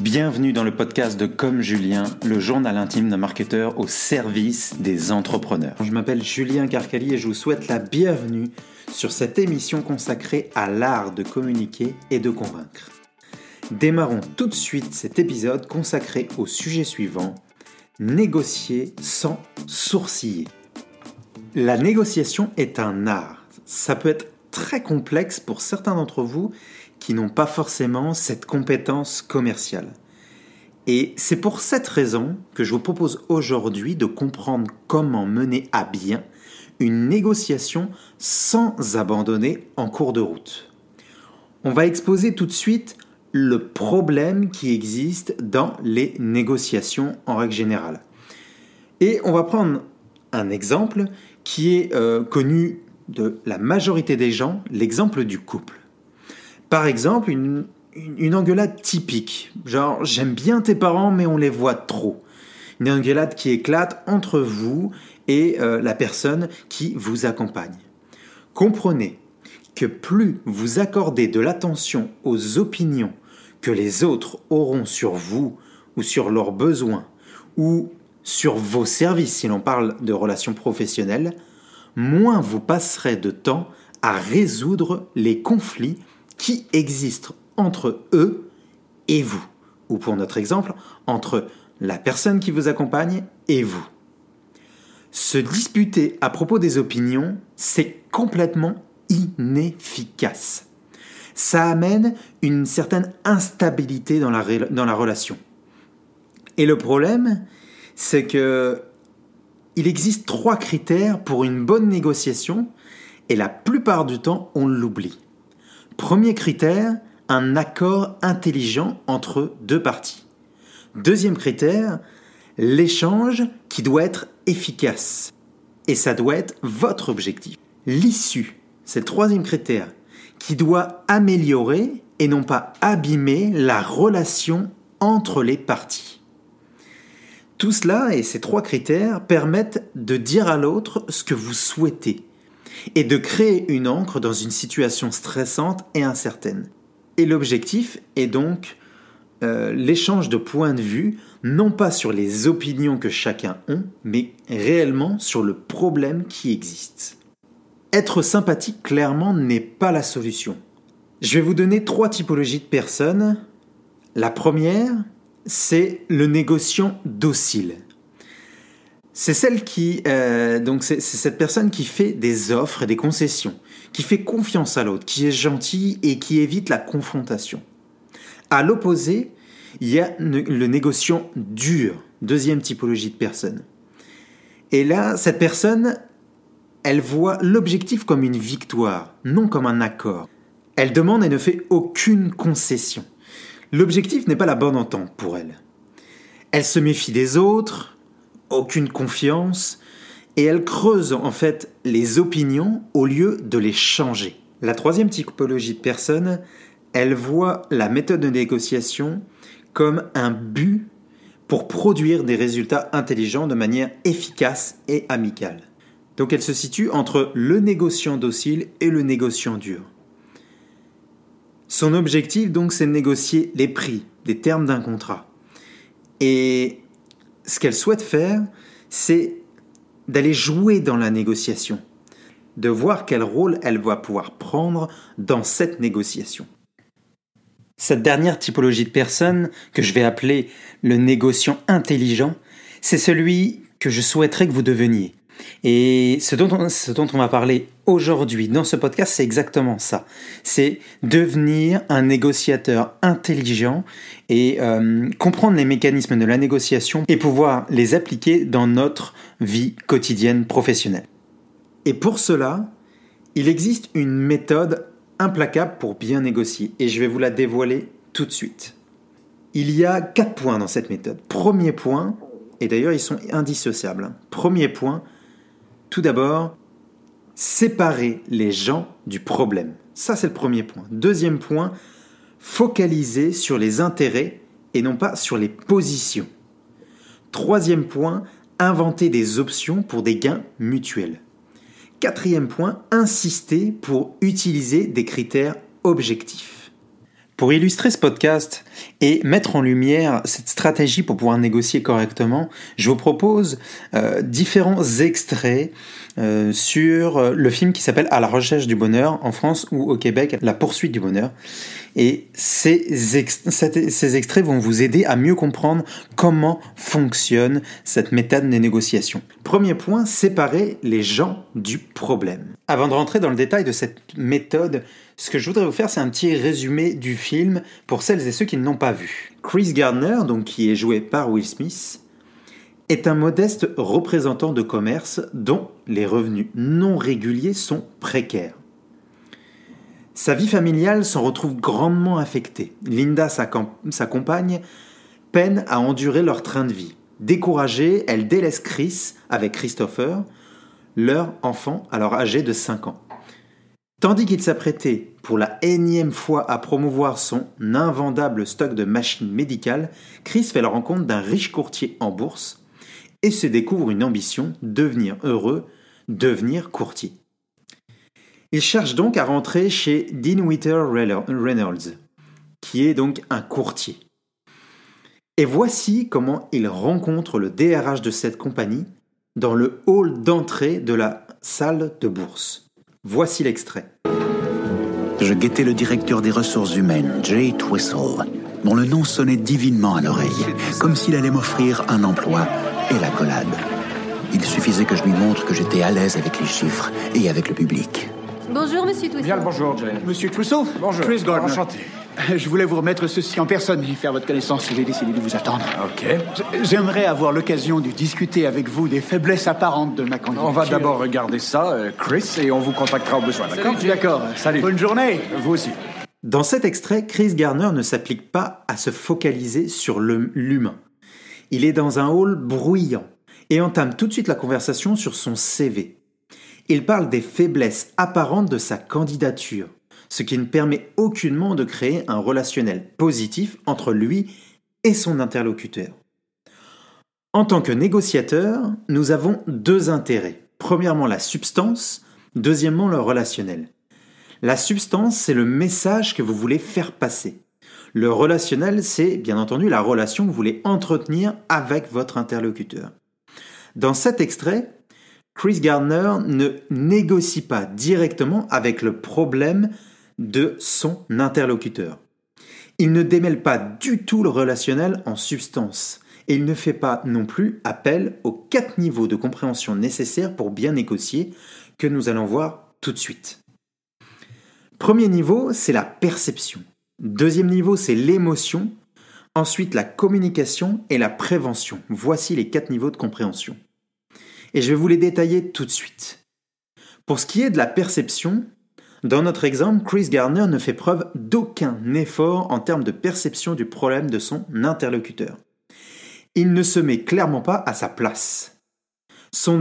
Bienvenue dans le podcast de Comme Julien, le journal intime d'un marketeur au service des entrepreneurs. Je m'appelle Julien Carcali et je vous souhaite la bienvenue sur cette émission consacrée à l'art de communiquer et de convaincre. Démarrons tout de suite cet épisode consacré au sujet suivant, négocier sans sourciller. La négociation est un art. Ça peut être très complexe pour certains d'entre vous qui n'ont pas forcément cette compétence commerciale. Et c'est pour cette raison que je vous propose aujourd'hui de comprendre comment mener à bien une négociation sans abandonner en cours de route. On va exposer tout de suite le problème qui existe dans les négociations en règle générale. Et on va prendre un exemple qui est euh, connu de la majorité des gens, l'exemple du couple. Par exemple, une, engueulade typique, genre j'aime bien tes parents mais on les voit trop. Une engueulade qui éclate entre vous et euh, la personne qui vous accompagne. Comprenez que plus vous accordez de l'attention aux opinions que les autres auront sur vous ou sur leurs besoins ou sur vos services si l'on parle de relations professionnelles, moins vous passerez de temps à résoudre les conflits qui existent entre eux et vous, ou pour notre exemple, entre la personne qui vous accompagne et vous. Se disputer à propos des opinions, c'est complètement inefficace. Ça amène une certaine instabilité dans la, dans la relation. Et le problème, c'est que il existe trois critères pour une bonne négociation et la plupart du temps on l'oublie. Premier critère, un accord intelligent entre deux parties. Deuxième critère, l'échange qui doit être efficace. Et ça doit être votre objectif. L'issue, c'est le troisième critère, qui doit améliorer et non pas abîmer la relation entre les parties. Tout cela et ces trois critères permettent de dire à l'autre ce que vous souhaitez et de créer une encre dans une situation stressante et incertaine. Et l'objectif est donc euh, l'échange de points de vue, non pas sur les opinions que chacun a, mais réellement sur le problème qui existe. Être sympathique, clairement, n'est pas la solution. Je vais vous donner trois typologies de personnes. La première, c'est le négociant docile. C'est celle qui, euh, donc c'est cette personne qui fait des offres et des concessions, qui fait confiance à l'autre, qui est gentil et qui évite la confrontation. À l'opposé, il y a le négociant dur, deuxième typologie de personne. Et là, cette personne, elle voit l'objectif comme une victoire, non comme un accord. Elle demande et ne fait aucune concession. L'objectif n'est pas la bonne entente pour elle. Elle se méfie des autres, aucune confiance, et elle creuse en fait les opinions au lieu de les changer. La troisième typologie de personne, elle voit la méthode de négociation comme un but pour produire des résultats intelligents de manière efficace et amicale. Donc elle se situe entre le négociant docile et le négociant dur. Son objectif donc c'est de négocier les prix, les termes d'un contrat. Et ce qu'elle souhaite faire, c'est d'aller jouer dans la négociation, de voir quel rôle elle va pouvoir prendre dans cette négociation. Cette dernière typologie de personne, que je vais appeler le négociant intelligent, c'est celui que je souhaiterais que vous deveniez. Et ce dont on, va parler aujourd'hui dans ce podcast, c'est exactement ça. C'est devenir un négociateur intelligent et euh, comprendre les mécanismes de la négociation et pouvoir les appliquer dans notre vie quotidienne professionnelle. Et pour cela, il existe une méthode implacable pour bien négocier et je vais vous la dévoiler tout de suite. Il y a quatre points dans cette méthode. Premier point, et d'ailleurs ils sont indissociables. Hein. Premier point, tout d'abord, séparer les gens du problème. Ça, c'est le premier point. Deuxième point, focaliser sur les intérêts et non pas sur les positions. Troisième point, inventer des options pour des gains mutuels. Quatrième point, insister pour utiliser des critères objectifs. Pour illustrer ce podcast et mettre en lumière cette stratégie pour pouvoir négocier correctement, je vous propose euh, différents extraits euh, sur euh, le film qui s'appelle À la recherche du bonheur en France ou au Québec, La poursuite du bonheur. Et ces, ces extraits vont vous aider à mieux comprendre comment fonctionne cette méthode des négociations. Premier point, séparer les gens du problème. Avant de rentrer dans le détail de cette méthode, ce que je voudrais vous faire, c'est un petit résumé du film pour celles et ceux qui ne l'ont pas vu. Chris Gardner, donc qui est joué par Will Smith, est un modeste représentant de commerce dont les revenus non réguliers sont précaires. Sa vie familiale s'en retrouve grandement affectée. Linda, sa, sa, compagne, peine à endurer leur train de vie. Découragée, elle délaisse Chris avec Christopher, leur enfant alors âgé de 5 ans. Tandis qu'il s'apprêtait pour la énième fois à promouvoir son invendable stock de machines médicales, Chris fait la rencontre d'un riche courtier en bourse et se découvre une ambition, devenir heureux, devenir courtier. Il cherche donc à rentrer chez Witter Reynolds, qui est donc un courtier. Et voici comment il rencontre le DRH de cette compagnie dans le hall d'entrée de la salle de bourse. Voici l'extrait. Je guettais le directeur des ressources humaines, Jay Twistle, dont le nom sonnait divinement à l'oreille, comme s'il allait m'offrir un emploi et la collade. Il suffisait que je lui montre que j'étais à l'aise avec les chiffres et avec le public. Bonjour, monsieur Twistle. Bien le bonjour, Jane. Monsieur Trousseau Bonjour. Chris Gardner. Enchanté. Je voulais vous remettre ceci en personne et faire votre connaissance. J'ai décidé de vous attendre. Ok. J'aimerais avoir l'occasion de discuter avec vous des faiblesses apparentes de ma candidature. On va d'abord regarder ça, euh, Chris, et on vous contactera au besoin, d'accord D'accord. Salut. Bonne journée. Vous aussi. Dans cet extrait, Chris Garner ne s'applique pas à se focaliser sur l'humain. Il est dans un hall bruyant et entame tout de suite la conversation sur son CV. Il parle des faiblesses apparentes de sa candidature, ce qui ne permet aucunement de créer un relationnel positif entre lui et son interlocuteur. En tant que négociateur, nous avons deux intérêts. Premièrement, la substance, deuxièmement, le relationnel. La substance, c'est le message que vous voulez faire passer. Le relationnel, c'est bien entendu la relation que vous voulez entretenir avec votre interlocuteur. Dans cet extrait, Chris Gardner ne négocie pas directement avec le problème de son interlocuteur. Il ne démêle pas du tout le relationnel en substance et il ne fait pas non plus appel aux quatre niveaux de compréhension nécessaires pour bien négocier que nous allons voir tout de suite. Premier niveau, c'est la perception. Deuxième niveau, c'est l'émotion. Ensuite, la communication et la prévention. Voici les quatre niveaux de compréhension. Et je vais vous les détailler tout de suite. Pour ce qui est de la perception, dans notre exemple, Chris Gardner ne fait preuve d'aucun effort en termes de perception du problème de son interlocuteur. Il ne se met clairement pas à sa place. Son,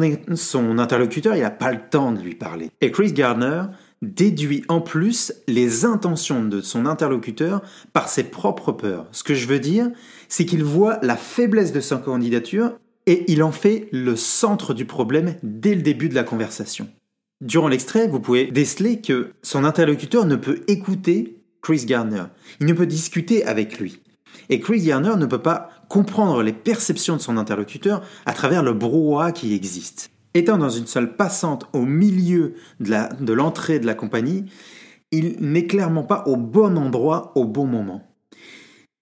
interlocuteur, il n'a pas le temps de lui parler. Et Chris Gardner déduit en plus les intentions de son interlocuteur par ses propres peurs. Ce que je veux dire, c'est qu'il voit la faiblesse de sa candidature et il en fait le centre du problème dès le début de la conversation. Durant l'extrait, vous pouvez déceler que son interlocuteur ne peut écouter Chris Gardner. Il ne peut discuter avec lui. Et Chris Gardner ne peut pas comprendre les perceptions de son interlocuteur à travers le brouhaha qui existe. Étant dans une salle passante au milieu de l'entrée de la compagnie, il n'est clairement pas au bon endroit au bon moment.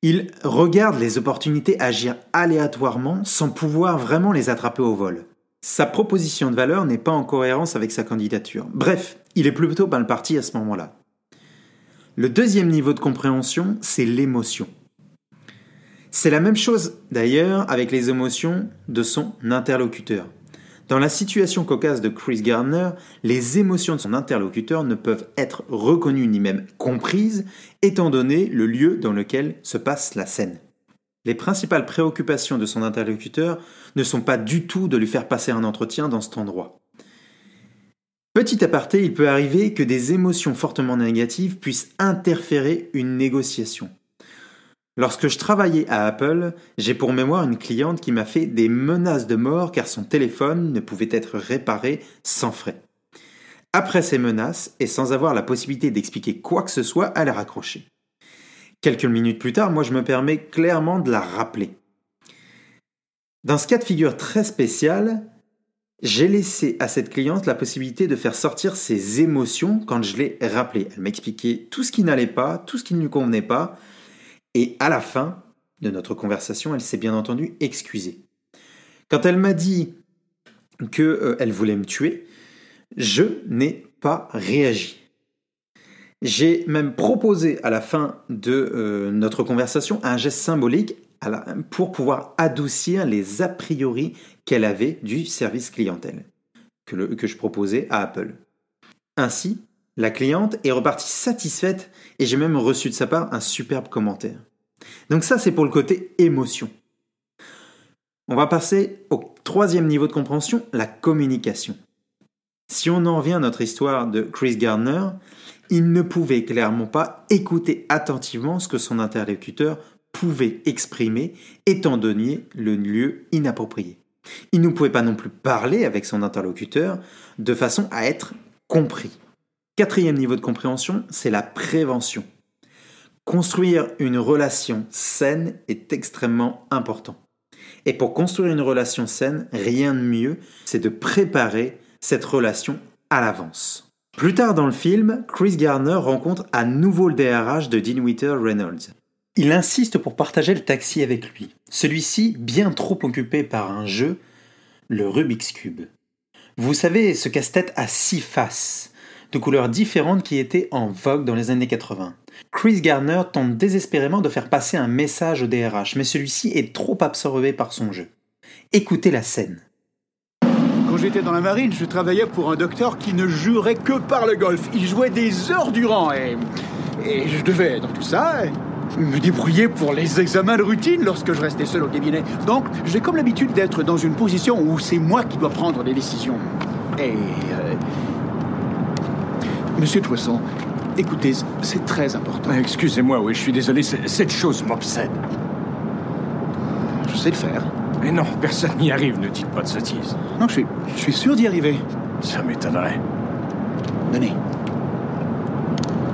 Il regarde les opportunités agir aléatoirement sans pouvoir vraiment les attraper au vol. Sa proposition de valeur n'est pas en cohérence avec sa candidature. Bref, il est plutôt mal parti à ce moment-là. Le deuxième niveau de compréhension, c'est l'émotion. C'est la même chose d'ailleurs avec les émotions de son interlocuteur. Dans la situation cocasse de Chris Gardner, les émotions de son interlocuteur ne peuvent être reconnues ni même comprises, étant donné le lieu dans lequel se passe la scène. Les principales préoccupations de son interlocuteur ne sont pas du tout de lui faire passer un entretien dans cet endroit. Petit aparté, il peut arriver que des émotions fortement négatives puissent interférer une négociation. Lorsque je travaillais à Apple, j'ai pour mémoire une cliente qui m'a fait des menaces de mort car son téléphone ne pouvait être réparé sans frais. Après ces menaces, et sans avoir la possibilité d'expliquer quoi que ce soit, elle a raccroché. Quelques minutes plus tard, moi je me permets clairement de la rappeler. Dans ce cas de figure très spécial, j'ai laissé à cette cliente la possibilité de faire sortir ses émotions quand je l'ai rappelée. Elle m'expliquait tout ce qui n'allait pas, tout ce qui ne lui convenait pas, et à la fin de notre conversation, elle s'est bien entendu excusée. Quand elle m'a dit qu'elle euh, voulait me tuer, je n'ai pas réagi. J'ai même proposé à la fin de euh, notre conversation un geste symbolique pour pouvoir adoucir les a priori qu'elle avait du service clientèle que, je proposais à Apple. Ainsi, la cliente est repartie satisfaite et j'ai même reçu de sa part un superbe commentaire. Donc ça, c'est pour le côté émotion. On va passer au troisième niveau de compréhension, la communication. Si on en revient à notre histoire de Chris Gardner, il ne pouvait clairement pas écouter attentivement ce que son interlocuteur pouvait exprimer étant donné le lieu inapproprié. Il ne pouvait pas non plus parler avec son interlocuteur de façon à être compris. Quatrième niveau de compréhension, c'est la prévention. Construire une relation saine est extrêmement important. Et pour construire une relation saine, rien de mieux, c'est de préparer cette relation à l'avance. Plus tard dans le film, Chris Garner rencontre à nouveau le DRH de Witter Reynolds. Il insiste pour partager le taxi avec lui, celui-ci bien trop occupé par un jeu, le Rubik's Cube. Vous savez, ce casse-tête à six faces, de couleurs différentes qui étaient en vogue dans les années 80. Chris Garner tente désespérément de faire passer un message au DRH, mais celui-ci est trop absorbé par son jeu. Écoutez la scène. Quand j'étais dans la marine, je travaillais pour un docteur qui ne jurait que par le golf. Il jouait des heures durant et, et je devais, dans tout ça, me débrouiller pour les examens de routine lorsque je restais seul au cabinet. Donc, j'ai comme l'habitude d'être dans une position où c'est moi qui dois prendre des décisions. Et... Euh, Monsieur Toisson, écoutez, c'est très important. Excusez-moi, oui, je suis désolé, cette chose m'obsède. Je sais le faire. Mais non, personne n'y arrive, ne dites pas de sottises. Non, je suis, je suis sûr d'y arriver. Ça m'étonnerait. Donnez.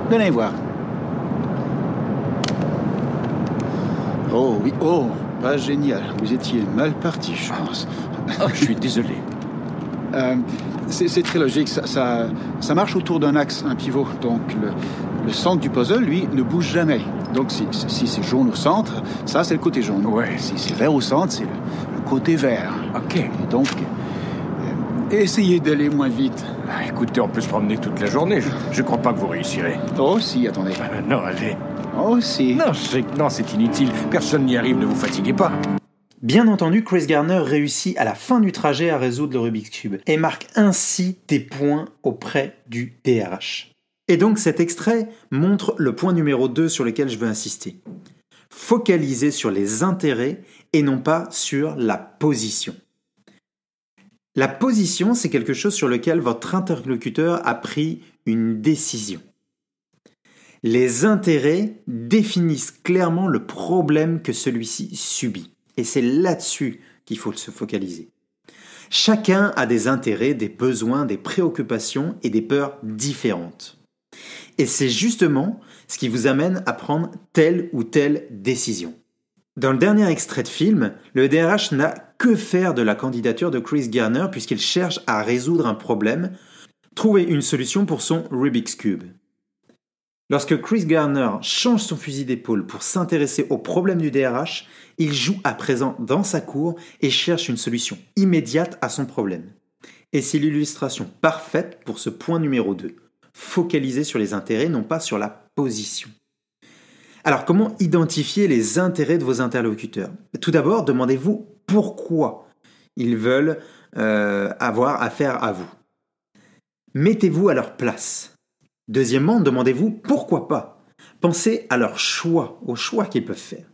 Donnez voir. Oh oui, oh, pas génial. Vous étiez mal parti, je pense. Oh, je suis désolé. Euh, c'est très logique. Ça, ça, marche autour d'un axe, un pivot. Donc le, le, centre du puzzle, lui, ne bouge jamais. Donc si, si c'est jaune au centre, ça c'est le côté jaune. Ouais. Si c'est vert au centre, c'est le, côté vert. Ok. Et donc, euh, essayez d'aller moins vite. Ah, écoutez, on peut se promener toute la journée. Je, ne crois pas que vous réussirez. Oh si, attendez. Ah, non, allez. Oh non, c'est inutile. Personne n'y arrive. Ne vous fatiguez pas. Bien entendu, Chris Garner réussit à la fin du trajet à résoudre le Rubik's Cube et marque ainsi des points auprès du DRH. Et donc cet extrait montre le point numéro 2 sur lequel je veux insister. Focaliser sur les intérêts et non pas sur la position. La position, c'est quelque chose sur lequel votre interlocuteur a pris une décision. Les intérêts définissent clairement le problème que celui-ci subit. Et c'est là-dessus qu'il faut se focaliser. Chacun a des intérêts, des besoins, des préoccupations et des peurs différentes. Et c'est justement ce qui vous amène à prendre telle ou telle décision. Dans le dernier extrait de film, le DRH n'a que faire de la candidature de Chris Garner puisqu'il cherche à résoudre un problème, trouver une solution pour son Rubik's Cube. Lorsque Chris Garner change son fusil d'épaule pour s'intéresser au problème du DRH, il joue à présent dans sa cour et cherche une solution immédiate à son problème. Et c'est l'illustration parfaite pour ce point numéro 2. Focaliser sur les intérêts, non pas sur la position. Alors comment identifier les intérêts de vos interlocuteurs? Tout d'abord, demandez-vous pourquoi ils veulent euh, avoir affaire à vous. Mettez-vous à leur place. Deuxièmement, demandez-vous pourquoi pas. Pensez à leur choix, aux choix qu'ils peuvent faire.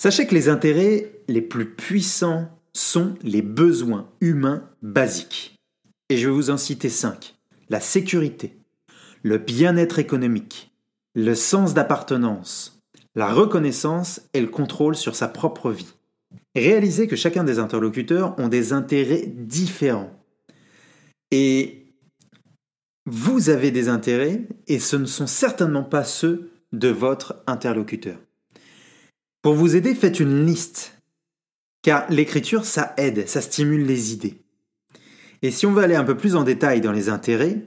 Sachez que les intérêts les plus puissants sont les besoins humains basiques. Et je vais vous en citer cinq. La sécurité, le bien-être économique, le sens d'appartenance, la reconnaissance et le contrôle sur sa propre vie. Réalisez que chacun des interlocuteurs ont des intérêts différents. Et vous avez des intérêts et ce ne sont certainement pas ceux de votre interlocuteur. Pour vous aider, faites une liste, car l'écriture, ça aide, ça stimule les idées. Et si on veut aller un peu plus en détail dans les intérêts,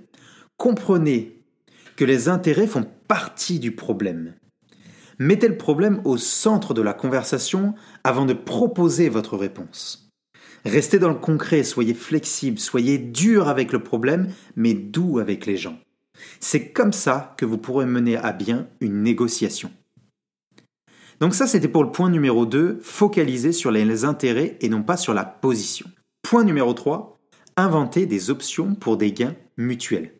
comprenez que les intérêts font partie du problème. Mettez le problème au centre de la conversation avant de proposer votre réponse. Restez dans le concret, soyez flexible, soyez dur avec le problème, mais doux avec les gens. C'est comme ça que vous pourrez mener à bien une négociation. Donc ça, c'était pour le point numéro 2, focaliser sur les intérêts et non pas sur la position. Point numéro 3, inventer des options pour des gains mutuels.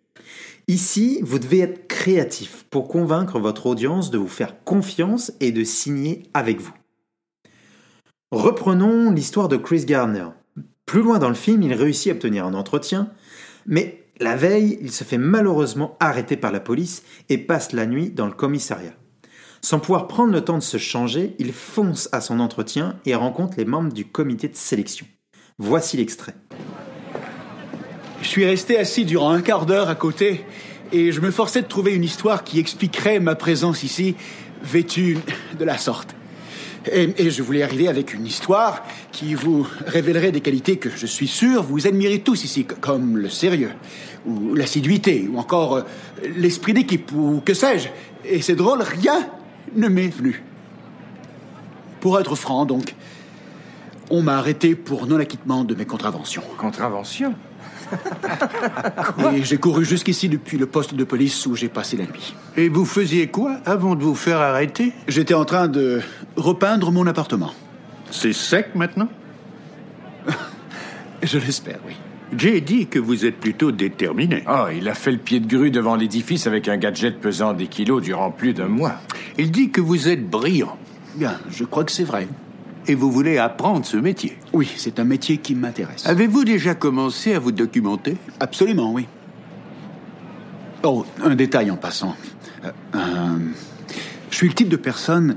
Ici, vous devez être créatif pour convaincre votre audience de vous faire confiance et de signer avec vous. Reprenons l'histoire de Chris Gardner. Plus loin dans le film, il réussit à obtenir un entretien, mais la veille, il se fait malheureusement arrêter par la police et passe la nuit dans le commissariat. Sans pouvoir prendre le temps de se changer, il fonce à son entretien et rencontre les membres du comité de sélection. Voici l'extrait. Je suis resté assis durant un quart d'heure à côté et je me forçais de trouver une histoire qui expliquerait ma présence ici, vêtue de la sorte. Et, je voulais arriver avec une histoire qui vous révélerait des qualités que je suis sûr vous admirez tous ici, comme le sérieux, ou l'assiduité, ou encore euh, l'esprit d'équipe, ou que sais-je. Et c'est drôle, rien ne m'est venu. Pour être franc, donc, on m'a arrêté pour non-acquittement de mes contraventions. Contraventions? Et j'ai couru jusqu'ici depuis le poste de police où j'ai passé la nuit. Et vous faisiez quoi avant de vous faire arrêter? J'étais en train de repeindre mon appartement. C'est sec maintenant? Je l'espère, oui. J'ai dit que vous êtes plutôt déterminé. Oh, il a fait le pied de grue devant l'édifice avec un gadget pesant des kilos durant plus d'un mois. Il dit que vous êtes brillant. Bien, je crois que c'est vrai. Et vous voulez apprendre ce métier Oui, c'est un métier qui m'intéresse. Avez-vous déjà commencé à vous documenter? Absolument, oui. Oh, un détail en passant. Euh, euh, je suis le type de personne,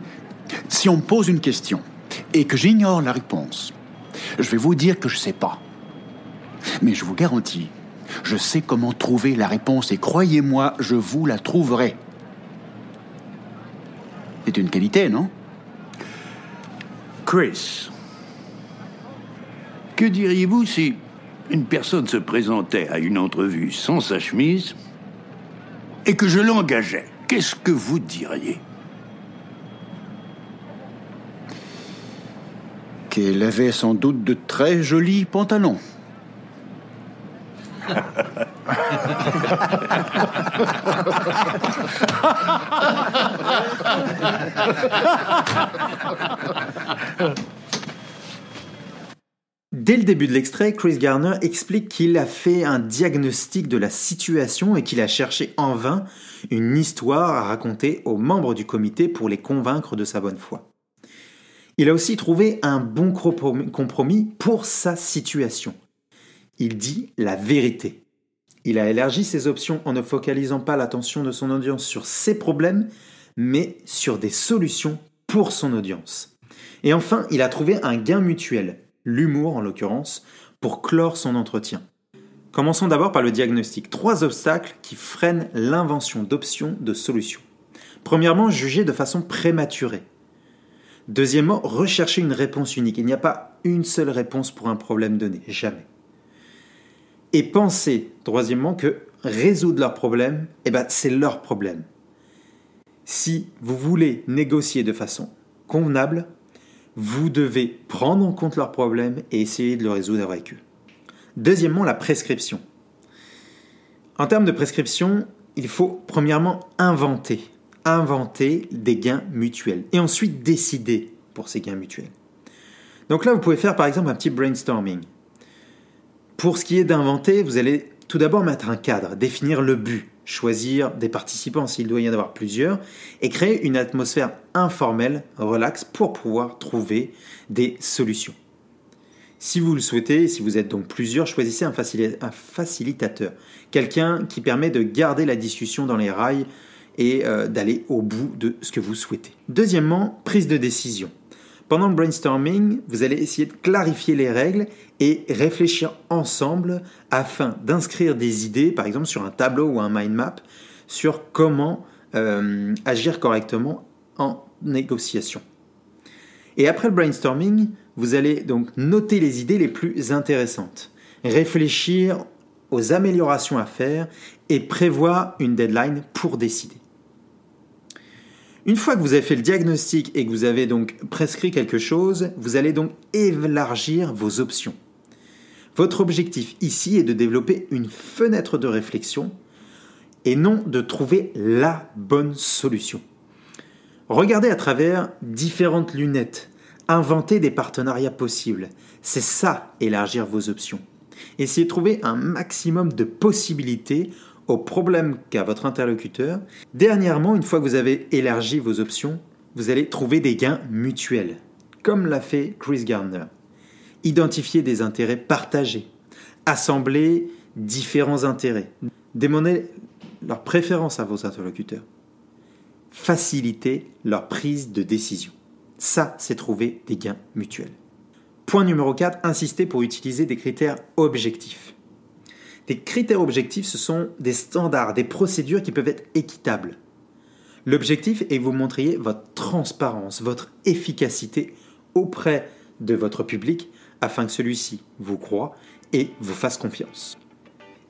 si on me pose une question et que j'ignore la réponse, je vais vous dire que je ne sais pas. Mais je vous garantis, je sais comment trouver la réponse et croyez-moi, je vous la trouverai. C'est une qualité, non? Chris, que diriez-vous si une personne se présentait à une entrevue sans sa chemise et que je l'engageais? Qu'est-ce que vous diriez? Qu'elle avait sans doute de très jolis pantalons. Dès le début de l'extrait, Chris Garner explique qu'il a fait un diagnostic de la situation et qu'il a cherché en vain une histoire à raconter aux membres du comité pour les convaincre de sa bonne foi. Il a aussi trouvé un bon compromis pour sa situation. Il dit la vérité. Il a élargi ses options en ne focalisant pas l'attention de son audience sur ses problèmes, mais sur des solutions pour son audience. Et enfin, il a trouvé un gain mutuel, l'humour en l'occurrence, pour clore son entretien. Commençons d'abord par le diagnostic. Trois obstacles qui freinent l'invention d'options de solutions. Premièrement, juger de façon prématurée. Deuxièmement, rechercher une réponse unique. Il n'y a pas une seule réponse pour un problème donné, jamais. Et penser, troisièmement, que résoudre leurs problèmes, eh ben, c'est leur problème. Si vous voulez négocier de façon convenable, vous devez prendre en compte leurs problèmes et essayer de le résoudre avec eux. Deuxièmement, la prescription. En termes de prescription, il faut premièrement inventer, inventer des gains mutuels et ensuite décider pour ces gains mutuels. Donc là, vous pouvez faire par exemple un petit brainstorming. Pour ce qui est d'inventer, vous allez tout d'abord mettre un cadre, définir le but, choisir des participants s'il doit y en avoir plusieurs, et créer une atmosphère informelle, relaxe, pour pouvoir trouver des solutions. Si vous le souhaitez, si vous êtes donc plusieurs, choisissez un, facilitateur, quelqu'un qui permet de garder la discussion dans les rails et euh, d'aller au bout de ce que vous souhaitez. Deuxièmement, prise de décision. Pendant le brainstorming, vous allez essayer de clarifier les règles et réfléchir ensemble afin d'inscrire des idées, par exemple sur un tableau ou un mind map, sur comment euh, agir correctement en négociation. Et après le brainstorming, vous allez donc noter les idées les plus intéressantes, réfléchir aux améliorations à faire et prévoir une deadline pour décider. Une fois que vous avez fait le diagnostic et que vous avez donc prescrit quelque chose, vous allez donc élargir vos options. Votre objectif ici est de développer une fenêtre de réflexion et non de trouver la bonne solution. Regardez à travers différentes lunettes, inventez des partenariats possibles. C'est ça, élargir vos options. Essayez de trouver un maximum de possibilités aux problèmes qu'a votre interlocuteur. Dernièrement, une fois que vous avez élargi vos options, vous allez trouver des gains mutuels, comme l'a fait Chris Gardner. Identifier des intérêts partagés, assembler différents intérêts, démontrer leur préférence à vos interlocuteurs, faciliter leur prise de décision. Ça, c'est trouver des gains mutuels. Point numéro 4, insister pour utiliser des critères objectifs. Des critères objectifs, ce sont des standards, des procédures qui peuvent être équitables. L'objectif est que vous montriez votre transparence, votre efficacité auprès de votre public afin que celui-ci vous croit et vous fasse confiance.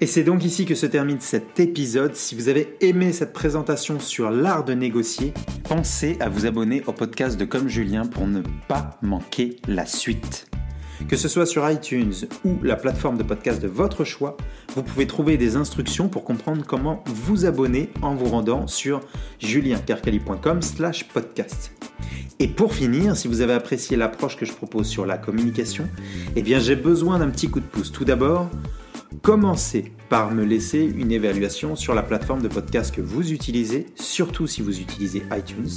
Et c'est donc ici que se termine cet épisode. Si vous avez aimé cette présentation sur l'art de négocier, pensez à vous abonner au podcast de Comme Julien pour ne pas manquer la suite. Que ce soit sur iTunes ou la plateforme de podcast de votre choix, vous pouvez trouver des instructions pour comprendre comment vous abonner en vous rendant sur juliencarcali.com slash podcast. Et pour finir, si vous avez apprécié l'approche que je propose sur la communication, eh bien j'ai besoin d'un petit coup de pouce. Tout d'abord, commencez par me laisser une évaluation sur la plateforme de podcast que vous utilisez, surtout si vous utilisez iTunes.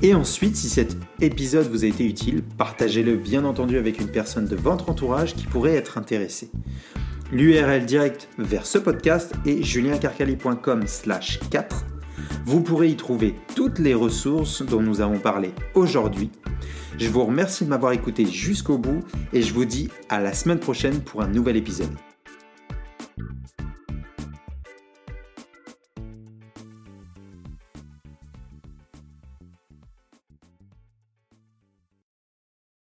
Et ensuite, si cet épisode vous a été utile, partagez-le bien entendu avec une personne de votre entourage qui pourrait être intéressée. L'URL direct vers ce podcast est juliencarcali.com slash 4. Vous pourrez y trouver toutes les ressources dont nous avons parlé aujourd'hui. Je vous remercie de m'avoir écouté jusqu'au bout et je vous dis à la semaine prochaine pour un nouvel épisode.